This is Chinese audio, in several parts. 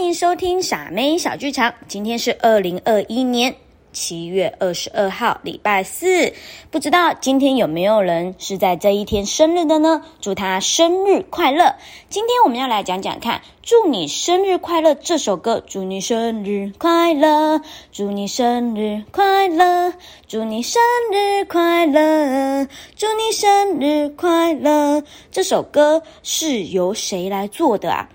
欢迎收听傻妹小剧场。今天是二零二一年七月二十二号，礼拜四。不知道今天有没有人是在这一天生日的呢？祝他生日快乐！今天我们要来讲讲看，《祝你生日快乐》这首歌。祝你生日快乐，祝你生日快乐，祝你生日快乐，祝你生日快乐。这首歌是由谁来做的啊？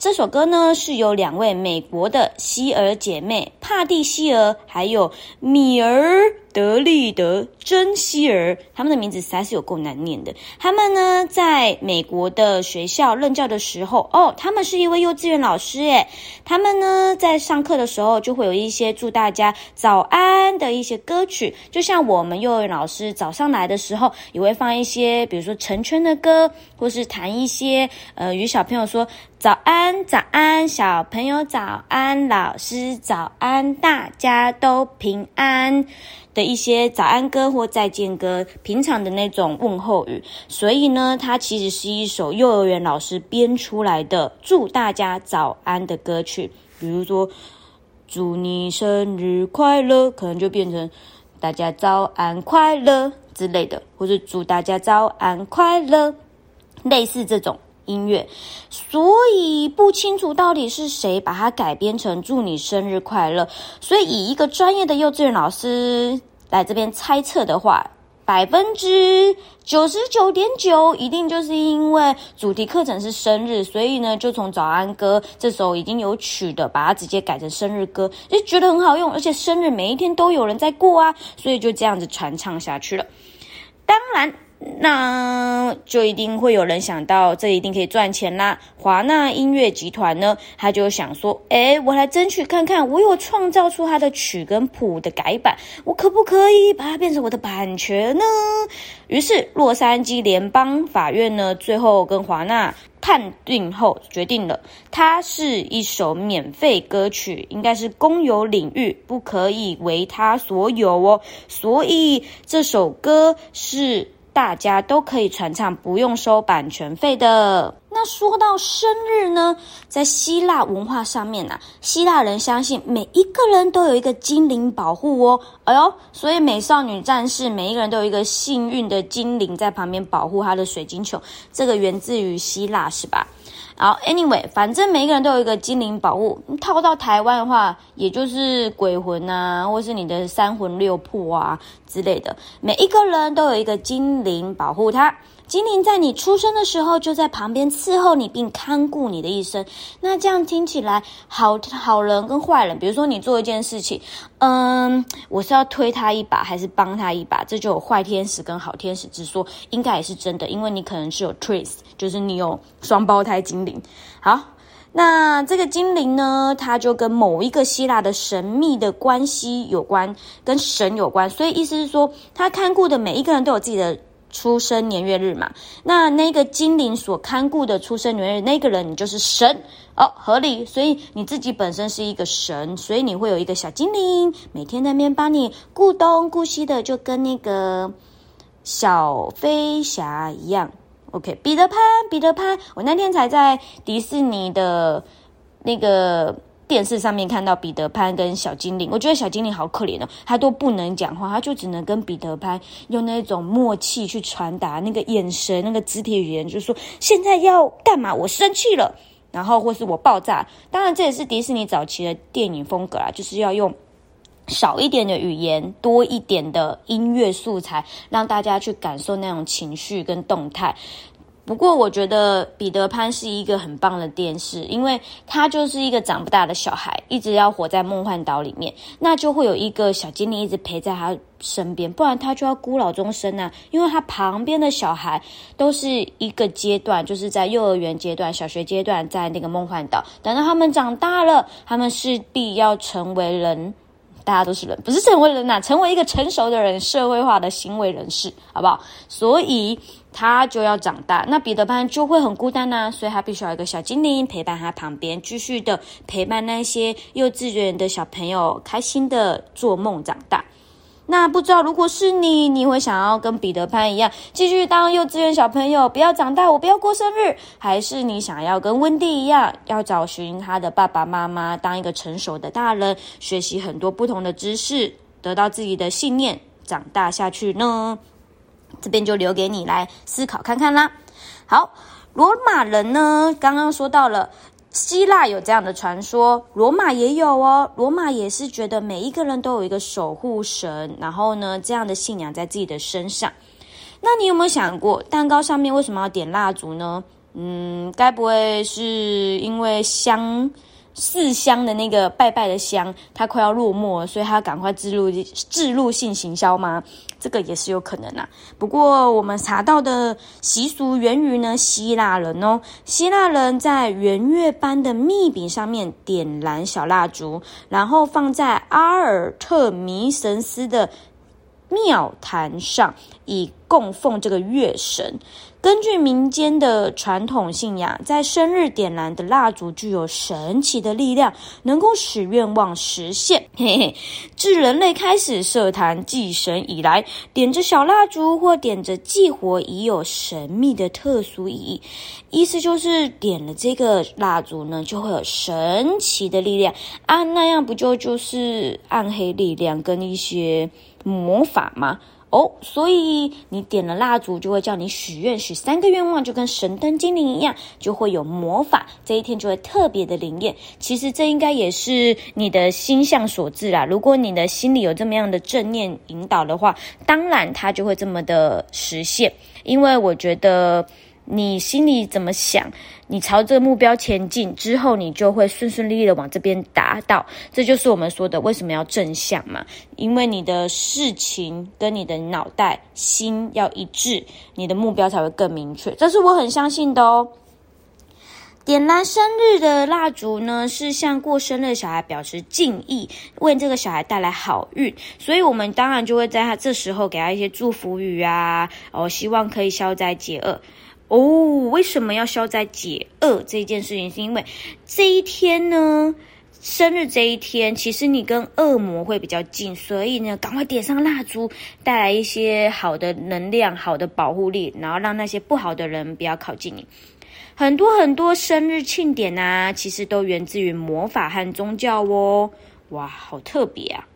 这首歌呢，是由两位美国的希尔姐妹帕蒂希尔，还有米尔德利德珍希尔，他们的名字实在是有够难念的。他们呢，在美国的学校任教的时候，哦，他们是一位幼稚园老师，诶，他们呢，在上课的时候就会有一些祝大家早安的一些歌曲，就像我们幼儿园老师早上来的时候，也会放一些，比如说成圈的歌，或是弹一些，呃，与小朋友说。早安，早安，小朋友早安，老师早安，大家都平安的一些早安歌或再见歌，平常的那种问候语。所以呢，它其实是一首幼儿园老师编出来的祝大家早安的歌曲。比如说，祝你生日快乐，可能就变成大家早安快乐之类的，或者祝大家早安快乐，类似这种。音乐，所以不清楚到底是谁把它改编成“祝你生日快乐”。所以以一个专业的幼稚园老师来这边猜测的话，百分之九十九点九一定就是因为主题课程是生日，所以呢就从早安歌这首已经有曲的，把它直接改成生日歌，就觉得很好用，而且生日每一天都有人在过啊，所以就这样子传唱下去了。当然。那就一定会有人想到，这一定可以赚钱啦。华纳音乐集团呢，他就想说：“哎，我来争取看看，我有创造出他的曲跟谱的改版，我可不可以把它变成我的版权呢？”于是，洛杉矶联邦法院呢，最后跟华纳判定后，决定了，它是一首免费歌曲，应该是公有领域，不可以为他所有哦。所以这首歌是。大家都可以传唱，不用收版权费的。那说到生日呢，在希腊文化上面啊，希腊人相信每一个人都有一个精灵保护哦。哎呦，所以美少女战士每一个人都有一个幸运的精灵在旁边保护她的水晶球，这个源自于希腊是吧？好，Anyway，反正每一个人都有一个精灵保护。套到台湾的话，也就是鬼魂啊，或是你的三魂六魄啊之类的，每一个人都有一个精灵保护他。精灵在你出生的时候就在旁边伺候你，并看顾你的一生。那这样听起来，好好人跟坏人，比如说你做一件事情，嗯，我是要推他一把还是帮他一把？这就有坏天使跟好天使之说，应该也是真的，因为你可能是有 trace，就是你有双胞胎精灵。好，那这个精灵呢，它就跟某一个希腊的神秘的关系有关，跟神有关，所以意思是说，他看顾的每一个人都有自己的。出生年月日嘛，那那个精灵所看顾的出生年月日，那个人你就是神哦，合理。所以你自己本身是一个神，所以你会有一个小精灵，每天在那边帮你顾东顾西的，就跟那个小飞侠一样。OK，彼得潘，彼得潘，我那天才在迪士尼的那个。电视上面看到彼得潘跟小精灵，我觉得小精灵好可怜哦，他都不能讲话，他就只能跟彼得潘用那种默契去传达那个眼神、那个肢体语言，就是说现在要干嘛？我生气了，然后或是我爆炸。当然，这也是迪士尼早期的电影风格啊，就是要用少一点的语言，多一点的音乐素材，让大家去感受那种情绪跟动态。不过，我觉得彼得潘是一个很棒的电视，因为他就是一个长不大的小孩，一直要活在梦幻岛里面，那就会有一个小精灵一直陪在他身边，不然他就要孤老终生啊。因为他旁边的小孩都是一个阶段，就是在幼儿园阶段、小学阶段，在那个梦幻岛，等到他们长大了，他们势必要成为人。大家都是人，不是成为人呐，成为一个成熟的人，社会化的行为人士，好不好？所以他就要长大，那彼得潘就会很孤单呐，所以他必须要一个小精灵陪伴他旁边，继续的陪伴那些幼稚园的小朋友，开心的做梦长大。那不知道如果是你，你会想要跟彼得潘一样，继续当幼稚园小朋友，不要长大，我不要过生日，还是你想要跟温蒂一样，要找寻他的爸爸妈妈，当一个成熟的大人，学习很多不同的知识，得到自己的信念，长大下去呢？这边就留给你来思考看看啦。好，罗马人呢，刚刚说到了。希腊有这样的传说，罗马也有哦。罗马也是觉得每一个人都有一个守护神，然后呢，这样的信仰在自己的身上。那你有没有想过，蛋糕上面为什么要点蜡烛呢？嗯，该不会是因为香？四香的那个拜拜的香，它快要落寞，所以它赶快置入置入性行销吗？这个也是有可能啊。不过我们查到的习俗源于呢希腊人哦，希腊人在圆月般的蜜饼上面点燃小蜡烛，然后放在阿尔特弥神斯的庙坛上，以供奉这个月神。根据民间的传统信仰，在生日点燃的蜡烛具有神奇的力量，能够使愿望实现。嘿嘿，自人类开始设坛祭神以来，点着小蜡烛或点着祭火已有神秘的特殊意义。意思就是点了这个蜡烛呢，就会有神奇的力量啊！那样不就就是暗黑力量跟一些魔法吗？哦，所以你点了蜡烛，就会叫你许愿，许三个愿望，就跟神灯精灵一样，就会有魔法，这一天就会特别的灵验。其实这应该也是你的心向所致啦。如果你的心里有这么样的正念引导的话，当然它就会这么的实现。因为我觉得。你心里怎么想？你朝这个目标前进之后，你就会顺顺利利的往这边达到。这就是我们说的为什么要正向嘛？因为你的事情跟你的脑袋心要一致，你的目标才会更明确。这是我很相信的哦。点燃生日的蜡烛呢，是向过生日的小孩表示敬意，为这个小孩带来好运。所以，我们当然就会在他这时候给他一些祝福语啊，哦，希望可以消灾解厄。哦，为什么要消灾解厄这件事情？是因为这一天呢，生日这一天，其实你跟恶魔会比较近，所以呢，赶快点上蜡烛，带来一些好的能量、好的保护力，然后让那些不好的人不要靠近你。很多很多生日庆典啊，其实都源自于魔法和宗教哦。哇，好特别啊！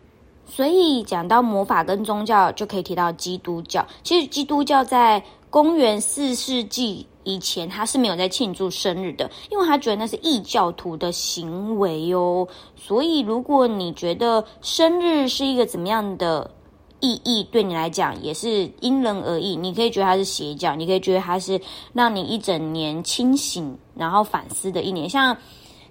所以讲到魔法跟宗教，就可以提到基督教。其实基督教在公元四世纪以前，他是没有在庆祝生日的，因为他觉得那是异教徒的行为哦。所以，如果你觉得生日是一个怎么样的意义，对你来讲也是因人而异。你可以觉得它是邪教，你可以觉得它是让你一整年清醒然后反思的一年。像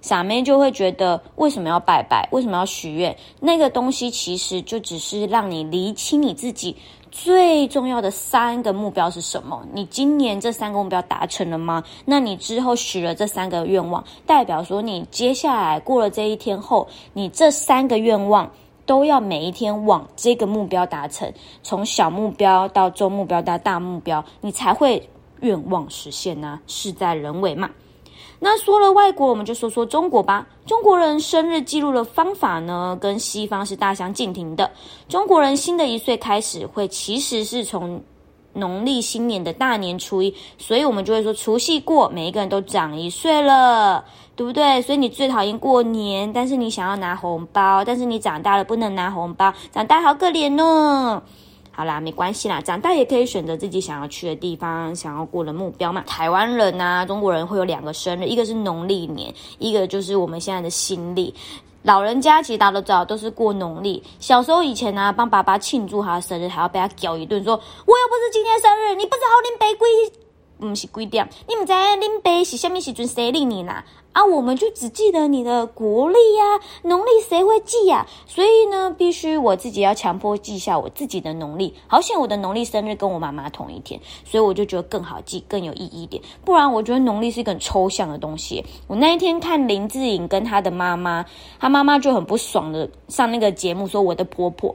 傻妹就会觉得，为什么要拜拜？为什么要许愿？那个东西其实就只是让你厘清你自己。最重要的三个目标是什么？你今年这三个目标达成了吗？那你之后许了这三个愿望，代表说你接下来过了这一天后，你这三个愿望都要每一天往这个目标达成，从小目标到中目标到大目标，你才会愿望实现呢？事在人为嘛。那说了外国，我们就说说中国吧。中国人生日记录的方法呢，跟西方是大相径庭的。中国人新的一岁开始会其实是从农历新年的大年初一，所以我们就会说除夕过，每一个人都长一岁了，对不对？所以你最讨厌过年，但是你想要拿红包，但是你长大了不能拿红包，长大好可怜哦。好啦，没关系啦，长大也可以选择自己想要去的地方，想要过的目标嘛。台湾人呐，中国人会有两个生日，一个是农历年，一个就是我们现在的新历。老人家其实大家都知道，都是过农历。小时候以前呢，帮爸爸庆祝他的生日，还要被他叫一顿，说我又不是今天生日，你不知道恁爸几，不是几点，你唔知恁爸是虾米时阵生日你啦。啊，我们就只记得你的国历呀，农历谁会记呀？所以呢，必须我自己要强迫记下我自己的农历。好险，我的农历生日跟我妈妈同一天，所以我就觉得更好记，更有意义一点。不然，我觉得农历是一个很抽象的东西。我那一天看林志颖跟他的妈妈，他妈妈就很不爽的上那个节目说我的婆婆。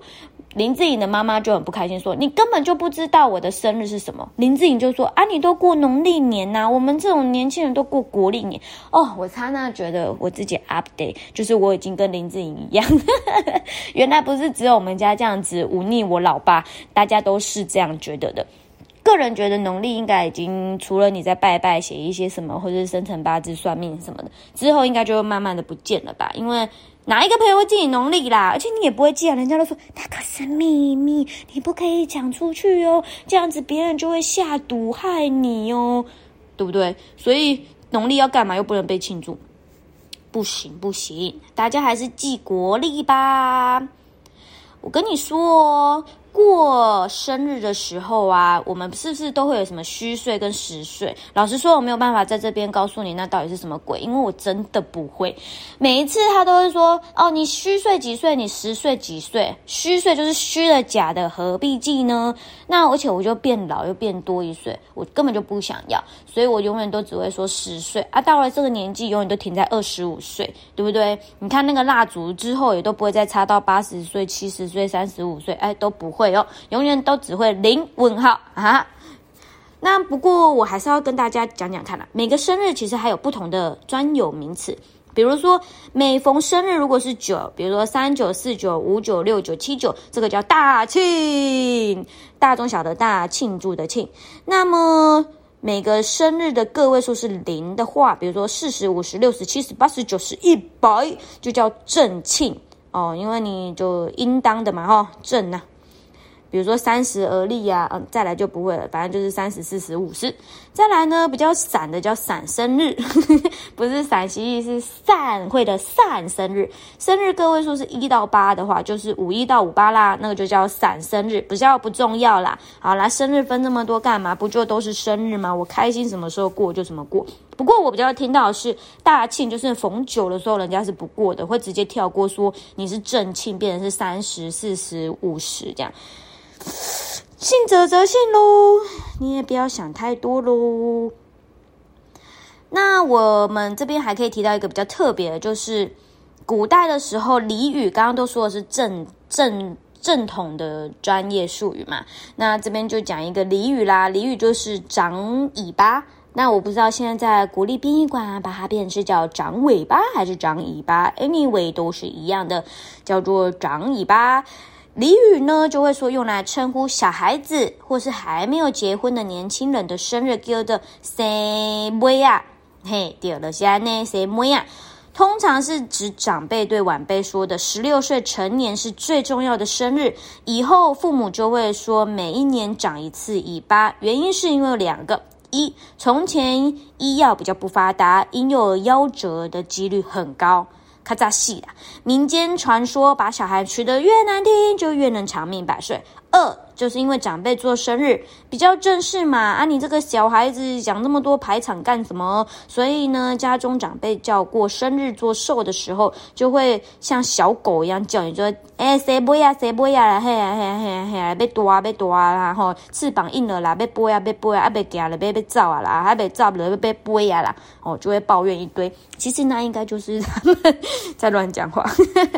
林志颖的妈妈就很不开心，说：“你根本就不知道我的生日是什么。”林志颖就说：“啊，你都过农历年呐，我们这种年轻人都过国历年。”哦，我刹那觉得我自己 update，就是我已经跟林志颖一样，原来不是只有我们家这样子忤逆我老爸，大家都是这样觉得的。个人觉得农历应该已经除了你在拜拜写一些什么，或者是生辰八字算命什么的之后，应该就会慢慢的不见了吧？因为。哪一个朋友会记你农历啦？而且你也不会记啊，人家都说那可是秘密，你不可以讲出去哦，这样子别人就会下毒害你哦，对不对？所以农历要干嘛又不能被庆祝，不行不行，大家还是记国历吧。我跟你说。过生日的时候啊，我们是不是都会有什么虚岁跟实岁？老实说，我没有办法在这边告诉你那到底是什么鬼，因为我真的不会。每一次他都会说：“哦，你虚岁几岁？你实岁几岁？虚岁就是虚的假的，何必记呢？” 那而且我就变老又变多一岁，我根本就不想要，所以我永远都只会说十岁啊。到了这个年纪，永远都停在二十五岁，对不对？你看那个蜡烛之后，也都不会再插到八十岁、七十岁、三十五岁，哎，都不会会哦，永远都只会零问号啊。那不过我还是要跟大家讲讲看啦，每个生日其实还有不同的专有名词。比如说，每逢生日，如果是九，比如说三九、四九、五九、六九、七九，这个叫大庆，大中小的大庆祝的庆。那么每个生日的个位数是零的话，比如说四十五十、六十、七十、八十、九十、一百，就叫正庆哦，因为你就应当的嘛，哈，正呐。比如说三十而立呀，嗯，再来就不会了，反正就是三十、四十、五十。再来呢，比较散的叫散生日，不是散息，是散会的散生日。生日个位数是一到八的话，就是五一到五八啦，那个就叫散生日，不叫不重要啦。好啦，生日分那么多干嘛？不就都是生日吗？我开心什么时候过就什么过。不过我比较听到是大庆，就是逢九的时候人家是不过的，会直接跳过说你是正庆，变成是三十四十五十这样。信则则信喽，你也不要想太多喽。那我们这边还可以提到一个比较特别的，就是古代的时候俚语，刚刚都说的是正正正统的专业术语嘛。那这边就讲一个俚语啦，俚语就是长尾巴。那我不知道现在在国立殡仪馆把它变成是叫长尾巴还是长尾巴，anyway 都是一样的，叫做长尾巴。俚语呢，就会说用来称呼小孩子或是还没有结婚的年轻人的生日，叫做“生妹啊”。嘿，第二个是安呢，“生妹啊”，通常是指长辈对晚辈说的十六岁成年是最重要的生日。以后父母就会说每一年长一次尾巴，原因是因为两个：一，从前医药比较不发达，婴幼儿夭折的几率很高。卡扎西的民间传说，把小孩取得越难听，就越能长命百岁。二就是因为长辈做生日比较正式嘛，啊，你这个小孩子讲那么多排场干什么？所以呢，家中长辈叫过生日做寿的时候，就会像小狗一样叫你说：“哎，谁播呀？谁播呀？嘿呀嘿呀嘿呀嘿呀，被多啊被多啊啦！吼，翅膀硬了啦，被剥呀被剥呀，啊被夹了被被照啊啦，还被照了被被播呀啦！哦，就会抱怨一堆。其实那应该就是 他们在乱讲话。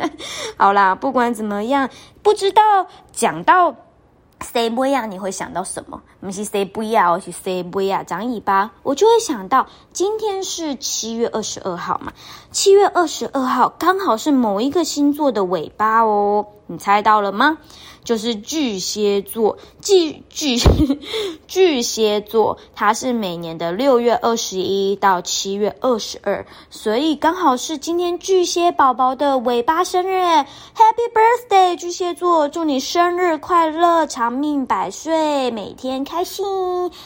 好啦，不管怎么样。不知道讲到 say 不一样，你会想到什么？不是 say 不一样，而是 say 不一样长尾巴，我就会想到今天是七月二十二号嘛，七月二十二号刚好是某一个星座的尾巴哦，你猜到了吗？就是巨蟹座，巨巨巨蟹座，它是每年的六月二十一到七月二十二，所以刚好是今天巨蟹宝宝的尾巴生日，Happy Birthday，巨蟹座，祝你生日快乐，长命百岁，每天开心。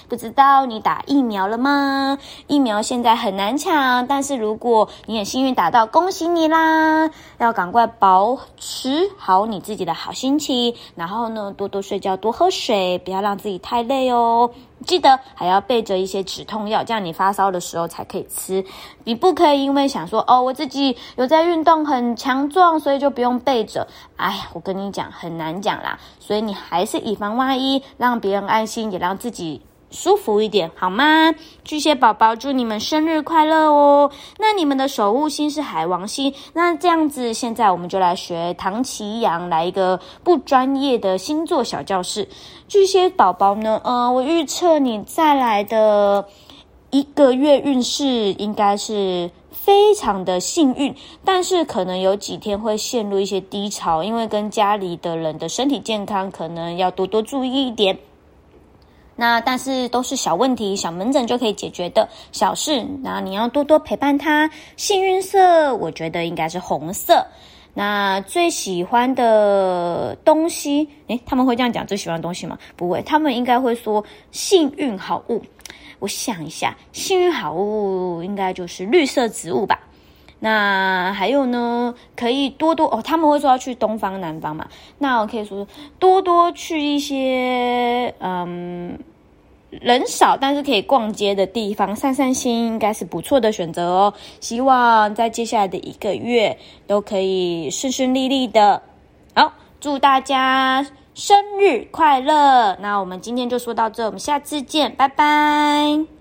不知道你打疫苗了吗？疫苗现在很难抢，但是如果你很幸运打到，恭喜你啦！要赶快保持好你自己的好心情。然后呢，多多睡觉，多喝水，不要让自己太累哦。记得还要备着一些止痛药，这样你发烧的时候才可以吃。你不可以因为想说哦，我自己有在运动，很强壮，所以就不用备着。哎呀，我跟你讲，很难讲啦。所以你还是以防万一，让别人安心，也让自己舒服一点，好吗？巨蟹宝宝，祝你们生日快乐哦！那你们的守护星是海王星，那这样子，现在我们就来学唐奇阳来一个不专业的星座小教室。巨蟹宝宝呢，呃，我预测你再来的一个月运势应该是非常的幸运，但是可能有几天会陷入一些低潮，因为跟家里的人的身体健康可能要多多注意一点。那但是都是小问题，小门诊就可以解决的小事。那你要多多陪伴他。幸运色，我觉得应该是红色。那最喜欢的东西，诶，他们会这样讲最喜欢的东西吗？不会，他们应该会说幸运好物。我想一下，幸运好物应该就是绿色植物吧。那还有呢，可以多多哦，他们会说要去东方南方嘛？那我可以说多多去一些嗯人少但是可以逛街的地方散散心，应该是不错的选择哦。希望在接下来的一个月都可以顺顺利利的。好，祝大家生日快乐！那我们今天就说到这，我们下次见，拜拜。